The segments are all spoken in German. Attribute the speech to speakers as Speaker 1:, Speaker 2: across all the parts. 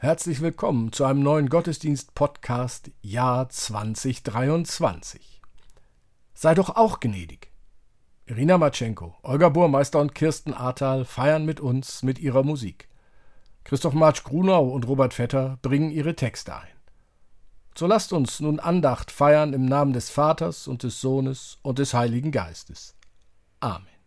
Speaker 1: Herzlich willkommen zu einem neuen Gottesdienst-Podcast Jahr 2023. Sei doch auch gnädig. Irina Matschenko, Olga Burmeister und Kirsten Ahrtal feiern mit uns mit ihrer Musik. Christoph Marsch Grunau und Robert Vetter bringen ihre Texte ein. So lasst uns nun Andacht feiern im Namen des Vaters und des Sohnes und des Heiligen Geistes. Amen.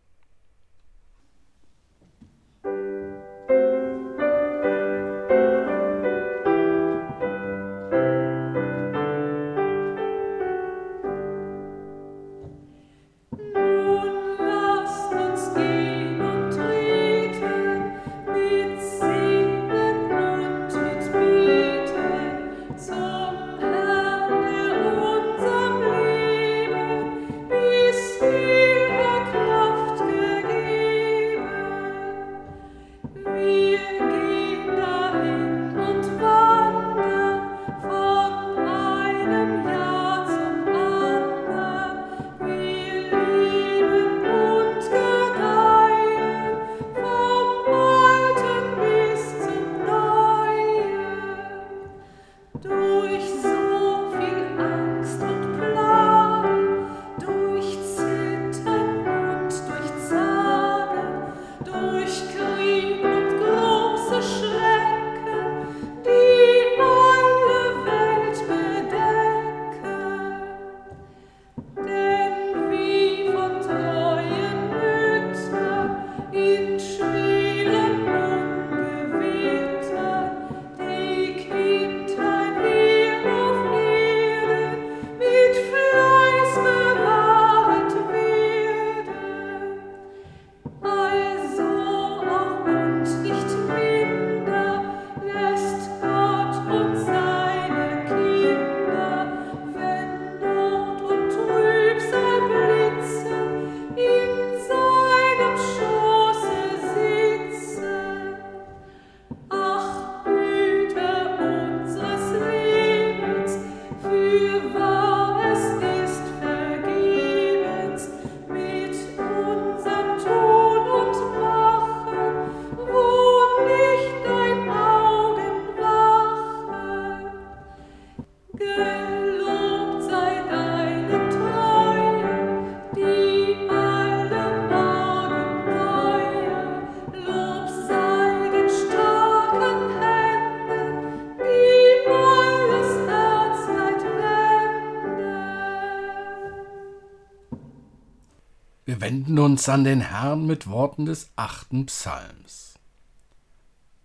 Speaker 1: Wenden uns an den Herrn mit Worten des achten Psalms.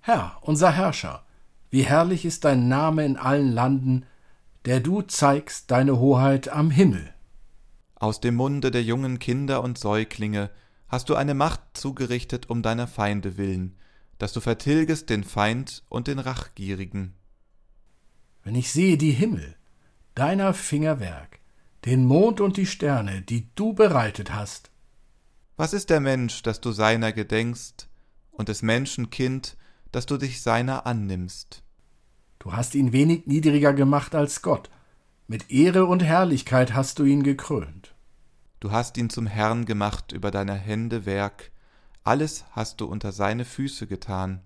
Speaker 1: Herr, unser Herrscher, wie herrlich ist dein Name in allen Landen, der du zeigst deine Hoheit am Himmel.
Speaker 2: Aus dem Munde der jungen Kinder und Säuglinge hast du eine Macht zugerichtet um deiner Feinde willen, dass du vertilgest den Feind und den Rachgierigen.
Speaker 1: Wenn ich sehe die Himmel, deiner Finger Werk, den Mond und die Sterne, die du bereitet hast,
Speaker 2: was ist der Mensch, dass du seiner gedenkst, und des Menschen Kind, dass du dich seiner annimmst?
Speaker 1: Du hast ihn wenig niedriger gemacht als Gott, mit Ehre und Herrlichkeit hast du ihn gekrönt.
Speaker 2: Du hast ihn zum Herrn gemacht über deiner Hände Werk, alles hast du unter seine Füße getan.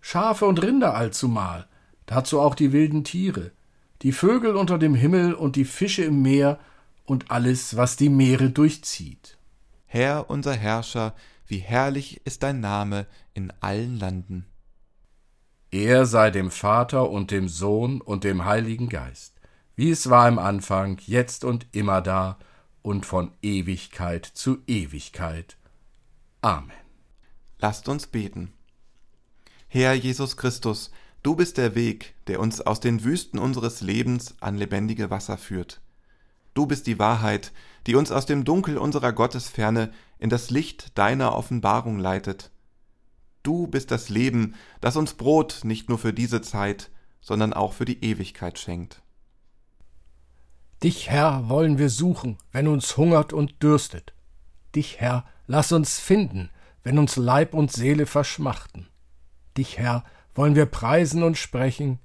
Speaker 1: Schafe und Rinder allzumal, dazu auch die wilden Tiere, die Vögel unter dem Himmel und die Fische im Meer und alles, was die Meere durchzieht.
Speaker 2: Herr unser Herrscher, wie herrlich ist dein Name in allen Landen.
Speaker 1: Er sei dem Vater und dem Sohn und dem Heiligen Geist, wie es war im Anfang, jetzt und immer da und von Ewigkeit zu Ewigkeit. Amen.
Speaker 2: Lasst uns beten. Herr Jesus Christus, du bist der Weg, der uns aus den Wüsten unseres Lebens an lebendige Wasser führt. Du bist die Wahrheit, die uns aus dem Dunkel unserer Gottesferne in das Licht deiner Offenbarung leitet. Du bist das Leben, das uns Brot nicht nur für diese Zeit, sondern auch für die Ewigkeit schenkt.
Speaker 1: Dich, Herr, wollen wir suchen, wenn uns hungert und dürstet. Dich, Herr, lass uns finden, wenn uns Leib und Seele verschmachten. Dich, Herr, wollen wir preisen und sprechen.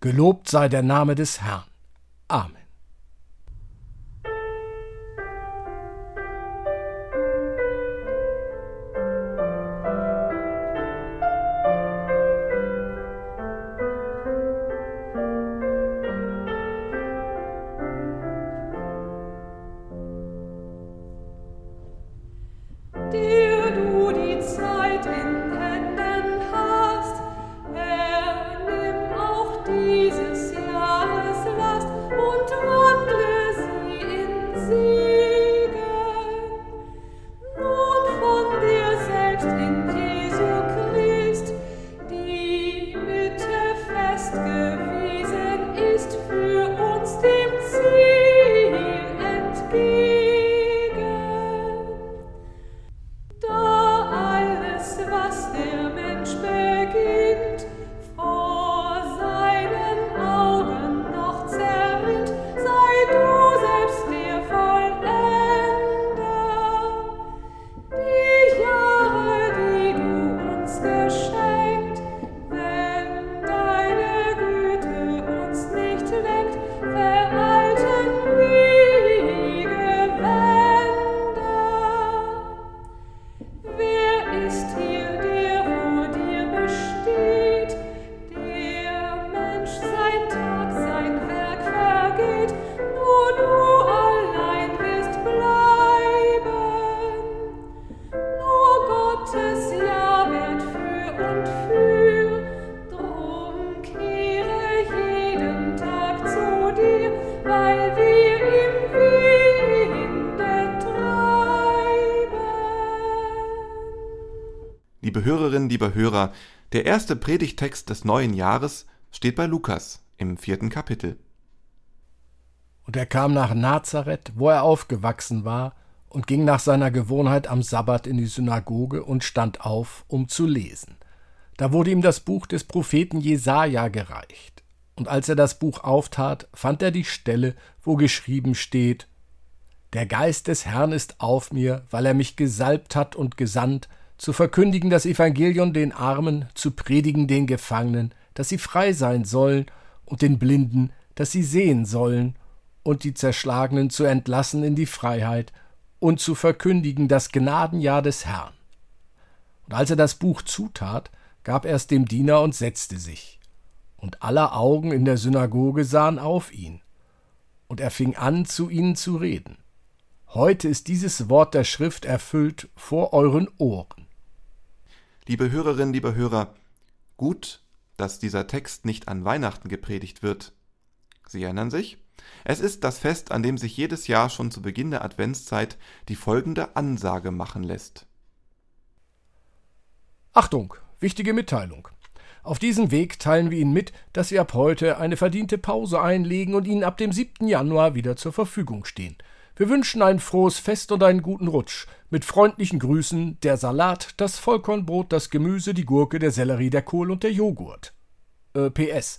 Speaker 1: Gelobt sei der Name des Herrn. Amen.
Speaker 2: Liebe Hörerinnen, liebe Hörer, der erste Predigtext des neuen Jahres steht bei Lukas im vierten Kapitel.
Speaker 1: Und er kam nach Nazareth, wo er aufgewachsen war, und ging nach seiner Gewohnheit am Sabbat in die Synagoge und stand auf, um zu lesen. Da wurde ihm das Buch des Propheten Jesaja gereicht. Und als er das Buch auftat, fand er die Stelle, wo geschrieben steht: Der Geist des Herrn ist auf mir, weil er mich gesalbt hat und gesandt, zu verkündigen das Evangelium den Armen, zu predigen den Gefangenen, dass sie frei sein sollen, und den Blinden, dass sie sehen sollen, und die Zerschlagenen zu entlassen in die Freiheit und zu verkündigen das Gnadenjahr des Herrn. Und als er das Buch zutat, gab er es dem Diener und setzte sich. Und aller Augen in der Synagoge sahen auf ihn. Und er fing an, zu ihnen zu reden. Heute ist dieses Wort der Schrift erfüllt vor euren Ohren.
Speaker 2: Liebe Hörerinnen, liebe Hörer, gut, dass dieser Text nicht an Weihnachten gepredigt wird. Sie erinnern sich? Es ist das Fest, an dem sich jedes Jahr schon zu Beginn der Adventszeit die folgende Ansage machen lässt.
Speaker 1: Achtung, wichtige Mitteilung. Auf diesem Weg teilen wir Ihnen mit, dass wir ab heute eine verdiente Pause einlegen und Ihnen ab dem 7. Januar wieder zur Verfügung stehen. Wir wünschen ein frohes Fest und einen guten Rutsch. Mit freundlichen Grüßen der Salat, das Vollkornbrot, das Gemüse, die Gurke, der Sellerie, der Kohl und der Joghurt. Äh, PS.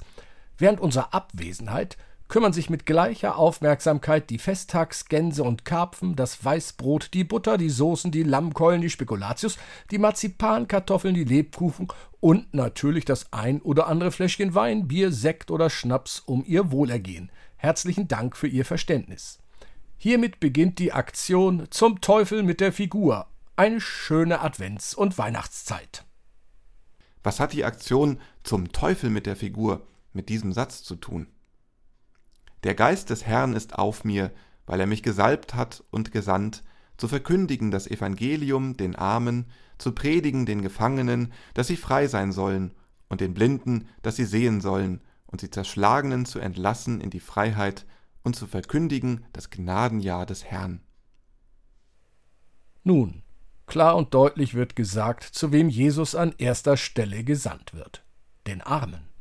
Speaker 1: Während unserer Abwesenheit kümmern sich mit gleicher Aufmerksamkeit die Festtagsgänse und Karpfen, das Weißbrot, die Butter, die Soßen, die Lammkeulen, die Spekulatius, die Marzipankartoffeln, die Lebkuchen und natürlich das ein oder andere Fläschchen Wein, Bier, Sekt oder Schnaps um ihr Wohlergehen. Herzlichen Dank für Ihr Verständnis. Hiermit beginnt die Aktion Zum Teufel mit der Figur. Eine schöne Advents- und Weihnachtszeit.
Speaker 2: Was hat die Aktion Zum Teufel mit der Figur mit diesem Satz zu tun? Der Geist des Herrn ist auf mir, weil er mich gesalbt hat und gesandt, zu verkündigen das Evangelium den Armen, zu predigen den Gefangenen, dass sie frei sein sollen, und den Blinden, dass sie sehen sollen, und die Zerschlagenen zu entlassen in die Freiheit und zu verkündigen das Gnadenjahr des Herrn.
Speaker 1: Nun, klar und deutlich wird gesagt, zu wem Jesus an erster Stelle gesandt wird, den Armen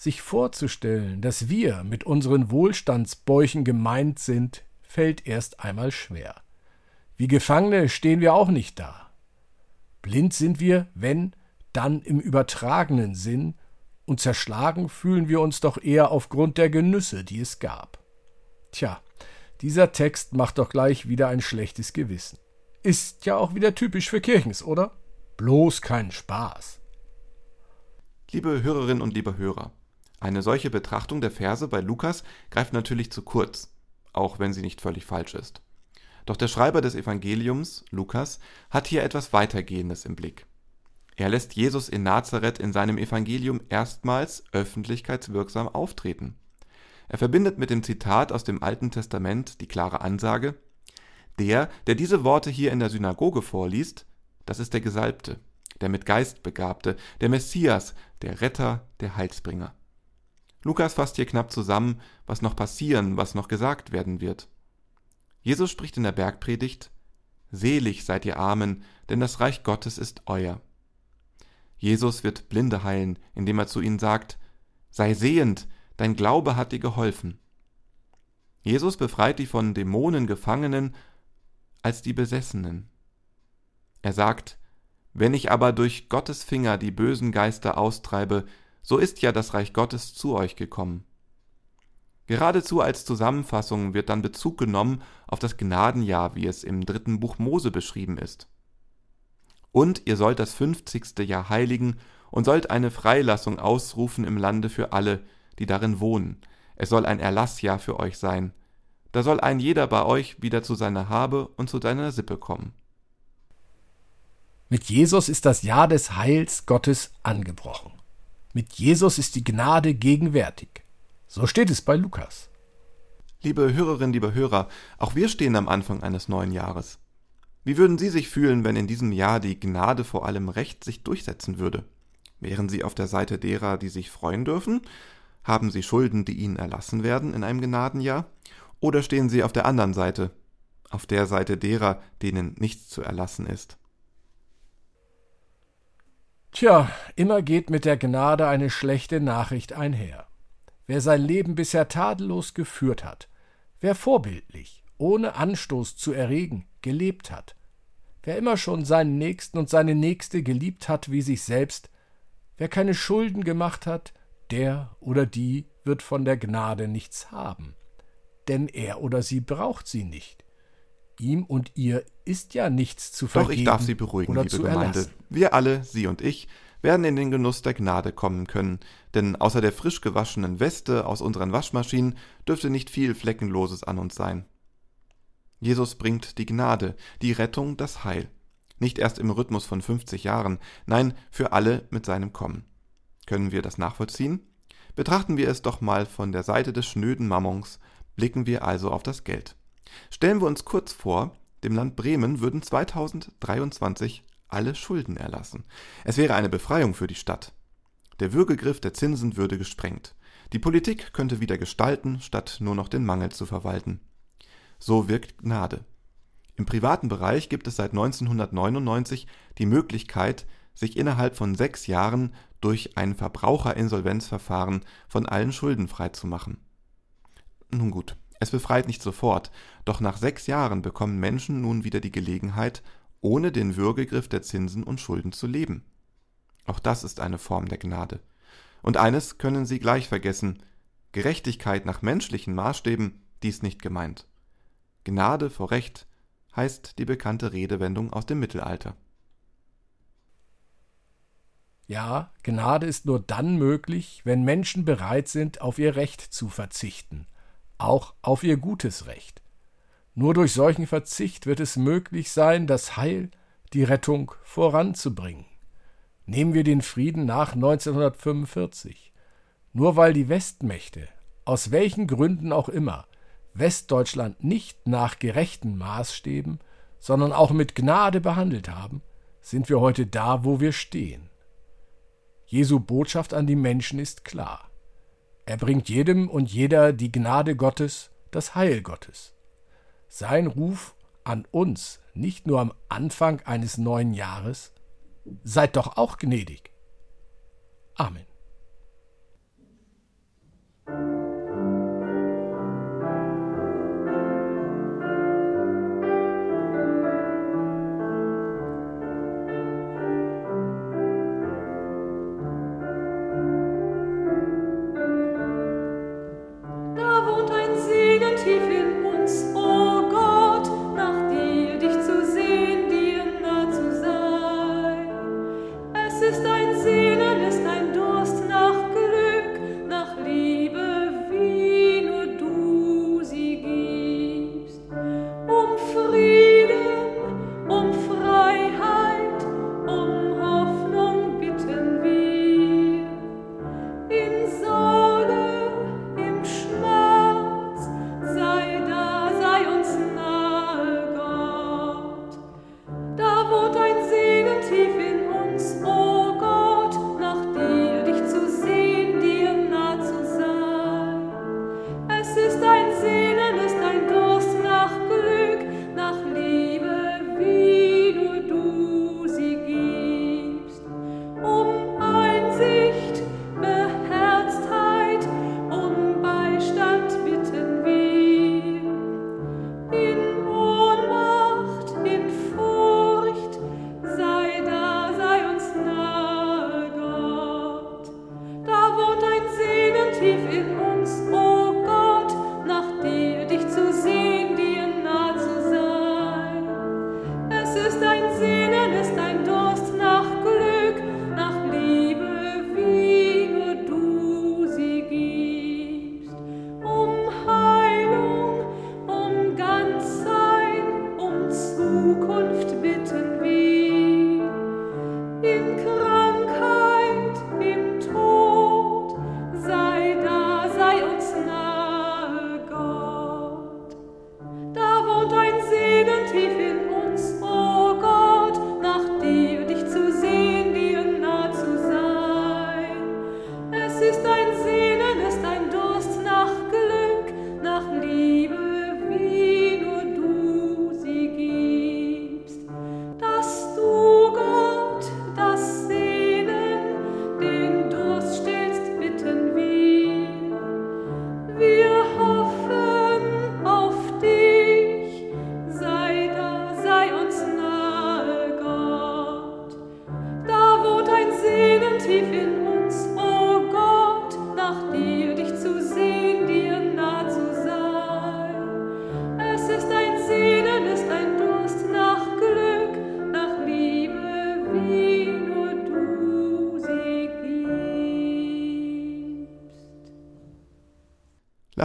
Speaker 1: sich vorzustellen, dass wir mit unseren Wohlstandsbäuchen gemeint sind, fällt erst einmal schwer. Wie Gefangene stehen wir auch nicht da. Blind sind wir, wenn, dann im übertragenen Sinn, und zerschlagen fühlen wir uns doch eher aufgrund der Genüsse, die es gab. Tja, dieser Text macht doch gleich wieder ein schlechtes Gewissen. Ist ja auch wieder typisch für Kirchens, oder? Bloß kein Spaß.
Speaker 2: Liebe Hörerinnen und liebe Hörer, eine solche Betrachtung der Verse bei Lukas greift natürlich zu kurz, auch wenn sie nicht völlig falsch ist. Doch der Schreiber des Evangeliums, Lukas, hat hier etwas Weitergehendes im Blick. Er lässt Jesus in Nazareth in seinem Evangelium erstmals öffentlichkeitswirksam auftreten. Er verbindet mit dem Zitat aus dem Alten Testament die klare Ansage, der, der diese Worte hier in der Synagoge vorliest, das ist der Gesalbte, der mit Geist begabte, der Messias, der Retter, der Heilsbringer. Lukas fasst hier knapp zusammen, was noch passieren, was noch gesagt werden wird. Jesus spricht in der Bergpredigt, Selig seid ihr Armen, denn das Reich Gottes ist euer. Jesus wird Blinde heilen, indem er zu ihnen sagt, Sei sehend, dein Glaube hat dir geholfen. Jesus befreit die von Dämonen Gefangenen als die Besessenen. Er sagt, Wenn ich aber durch Gottes Finger die bösen Geister austreibe, so ist ja das Reich Gottes zu euch gekommen. Geradezu als Zusammenfassung wird dann Bezug genommen auf das Gnadenjahr, wie es im dritten Buch Mose beschrieben ist. Und ihr sollt das fünfzigste Jahr heiligen und sollt eine Freilassung ausrufen im Lande für alle, die darin wohnen. Es soll ein Erlassjahr für euch sein. Da soll ein jeder bei euch wieder zu seiner Habe und zu seiner Sippe kommen.
Speaker 1: Mit Jesus ist das Jahr des Heils Gottes angebrochen. Mit Jesus ist die Gnade gegenwärtig. So steht es bei Lukas.
Speaker 2: Liebe Hörerinnen, liebe Hörer, auch wir stehen am Anfang eines neuen Jahres. Wie würden Sie sich fühlen, wenn in diesem Jahr die Gnade vor allem Recht sich durchsetzen würde? Wären Sie auf der Seite derer, die sich freuen dürfen? Haben Sie Schulden, die Ihnen erlassen werden in einem Gnadenjahr? Oder stehen Sie auf der anderen Seite, auf der Seite derer, denen nichts zu erlassen ist?
Speaker 1: Tja, immer geht mit der Gnade eine schlechte Nachricht einher. Wer sein Leben bisher tadellos geführt hat, wer vorbildlich, ohne Anstoß zu erregen, gelebt hat, wer immer schon seinen Nächsten und seine Nächste geliebt hat wie sich selbst, wer keine Schulden gemacht hat, der oder die wird von der Gnade nichts haben, denn er oder sie braucht sie nicht. Ihm und ihr ist ja nichts zu vergeben.
Speaker 2: Doch ich darf Sie beruhigen, liebe Gemeinde. Wir alle, Sie und ich, werden in den Genuss der Gnade kommen können, denn außer der frisch gewaschenen Weste aus unseren Waschmaschinen dürfte nicht viel Fleckenloses an uns sein. Jesus bringt die Gnade, die Rettung, das Heil. Nicht erst im Rhythmus von 50 Jahren, nein, für alle mit seinem Kommen. Können wir das nachvollziehen? Betrachten wir es doch mal von der Seite des schnöden Mammons, blicken wir also auf das Geld. Stellen wir uns kurz vor, dem Land Bremen würden 2023 alle Schulden erlassen. Es wäre eine Befreiung für die Stadt. Der Würgegriff der Zinsen würde gesprengt. Die Politik könnte wieder gestalten, statt nur noch den Mangel zu verwalten. So wirkt Gnade. Im privaten Bereich gibt es seit 1999 die Möglichkeit, sich innerhalb von sechs Jahren durch ein Verbraucherinsolvenzverfahren von allen Schulden freizumachen. Nun gut, es befreit nicht sofort, doch nach sechs Jahren bekommen Menschen nun wieder die Gelegenheit, ohne den Würgegriff der Zinsen und Schulden zu leben. Auch das ist eine Form der Gnade. Und eines können Sie gleich vergessen, Gerechtigkeit nach menschlichen Maßstäben, dies nicht gemeint. Gnade vor Recht heißt die bekannte Redewendung aus dem Mittelalter.
Speaker 1: Ja, Gnade ist nur dann möglich, wenn Menschen bereit sind, auf ihr Recht zu verzichten, auch auf ihr gutes Recht. Nur durch solchen Verzicht wird es möglich sein, das Heil, die Rettung voranzubringen. Nehmen wir den Frieden nach 1945. Nur weil die Westmächte, aus welchen Gründen auch immer, Westdeutschland nicht nach gerechten Maßstäben, sondern auch mit Gnade behandelt haben, sind wir heute da, wo wir stehen. Jesu Botschaft an die Menschen ist klar. Er bringt jedem und jeder die Gnade Gottes, das Heil Gottes. Sein Ruf an uns nicht nur am Anfang eines neuen Jahres, seid doch auch gnädig. Amen.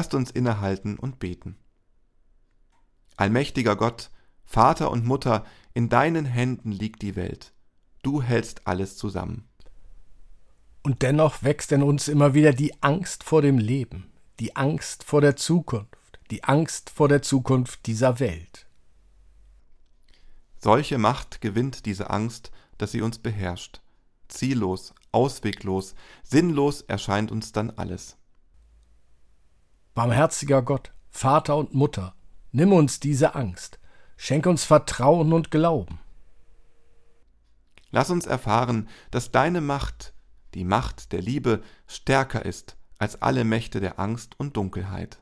Speaker 2: Lasst uns innehalten und beten. Allmächtiger Gott, Vater und Mutter, in deinen Händen liegt die Welt. Du hältst alles zusammen.
Speaker 1: Und dennoch wächst in uns immer wieder die Angst vor dem Leben, die Angst vor der Zukunft, die Angst vor der Zukunft dieser Welt.
Speaker 2: Solche Macht gewinnt diese Angst, dass sie uns beherrscht. Ziellos, ausweglos, sinnlos erscheint uns dann alles.
Speaker 1: Barmherziger Gott, Vater und Mutter, nimm uns diese Angst, schenk uns Vertrauen und Glauben.
Speaker 2: Lass uns erfahren, dass deine Macht, die Macht der Liebe, stärker ist als alle Mächte der Angst und Dunkelheit.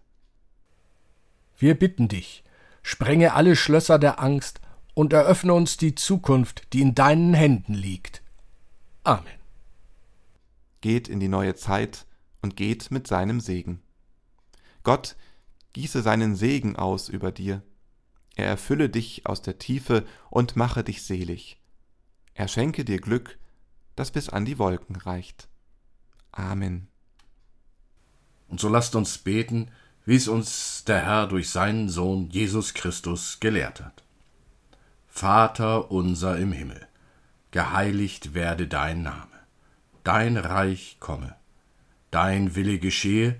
Speaker 1: Wir bitten dich, sprenge alle Schlösser der Angst und eröffne uns die Zukunft, die in deinen Händen liegt. Amen.
Speaker 2: Geht in die neue Zeit und geht mit seinem Segen. Gott gieße seinen Segen aus über dir. Er erfülle dich aus der Tiefe und mache dich selig. Er schenke dir Glück, das bis an die Wolken reicht. Amen.
Speaker 1: Und so lasst uns beten, wie es uns der Herr durch seinen Sohn Jesus Christus gelehrt hat. Vater unser im Himmel, geheiligt werde dein Name, dein Reich komme, dein Wille geschehe,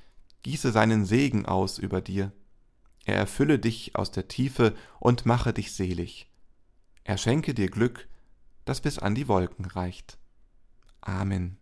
Speaker 2: gieße seinen Segen aus über dir. Er erfülle dich aus der Tiefe und mache dich selig. Er schenke dir Glück, das bis an die Wolken reicht. Amen.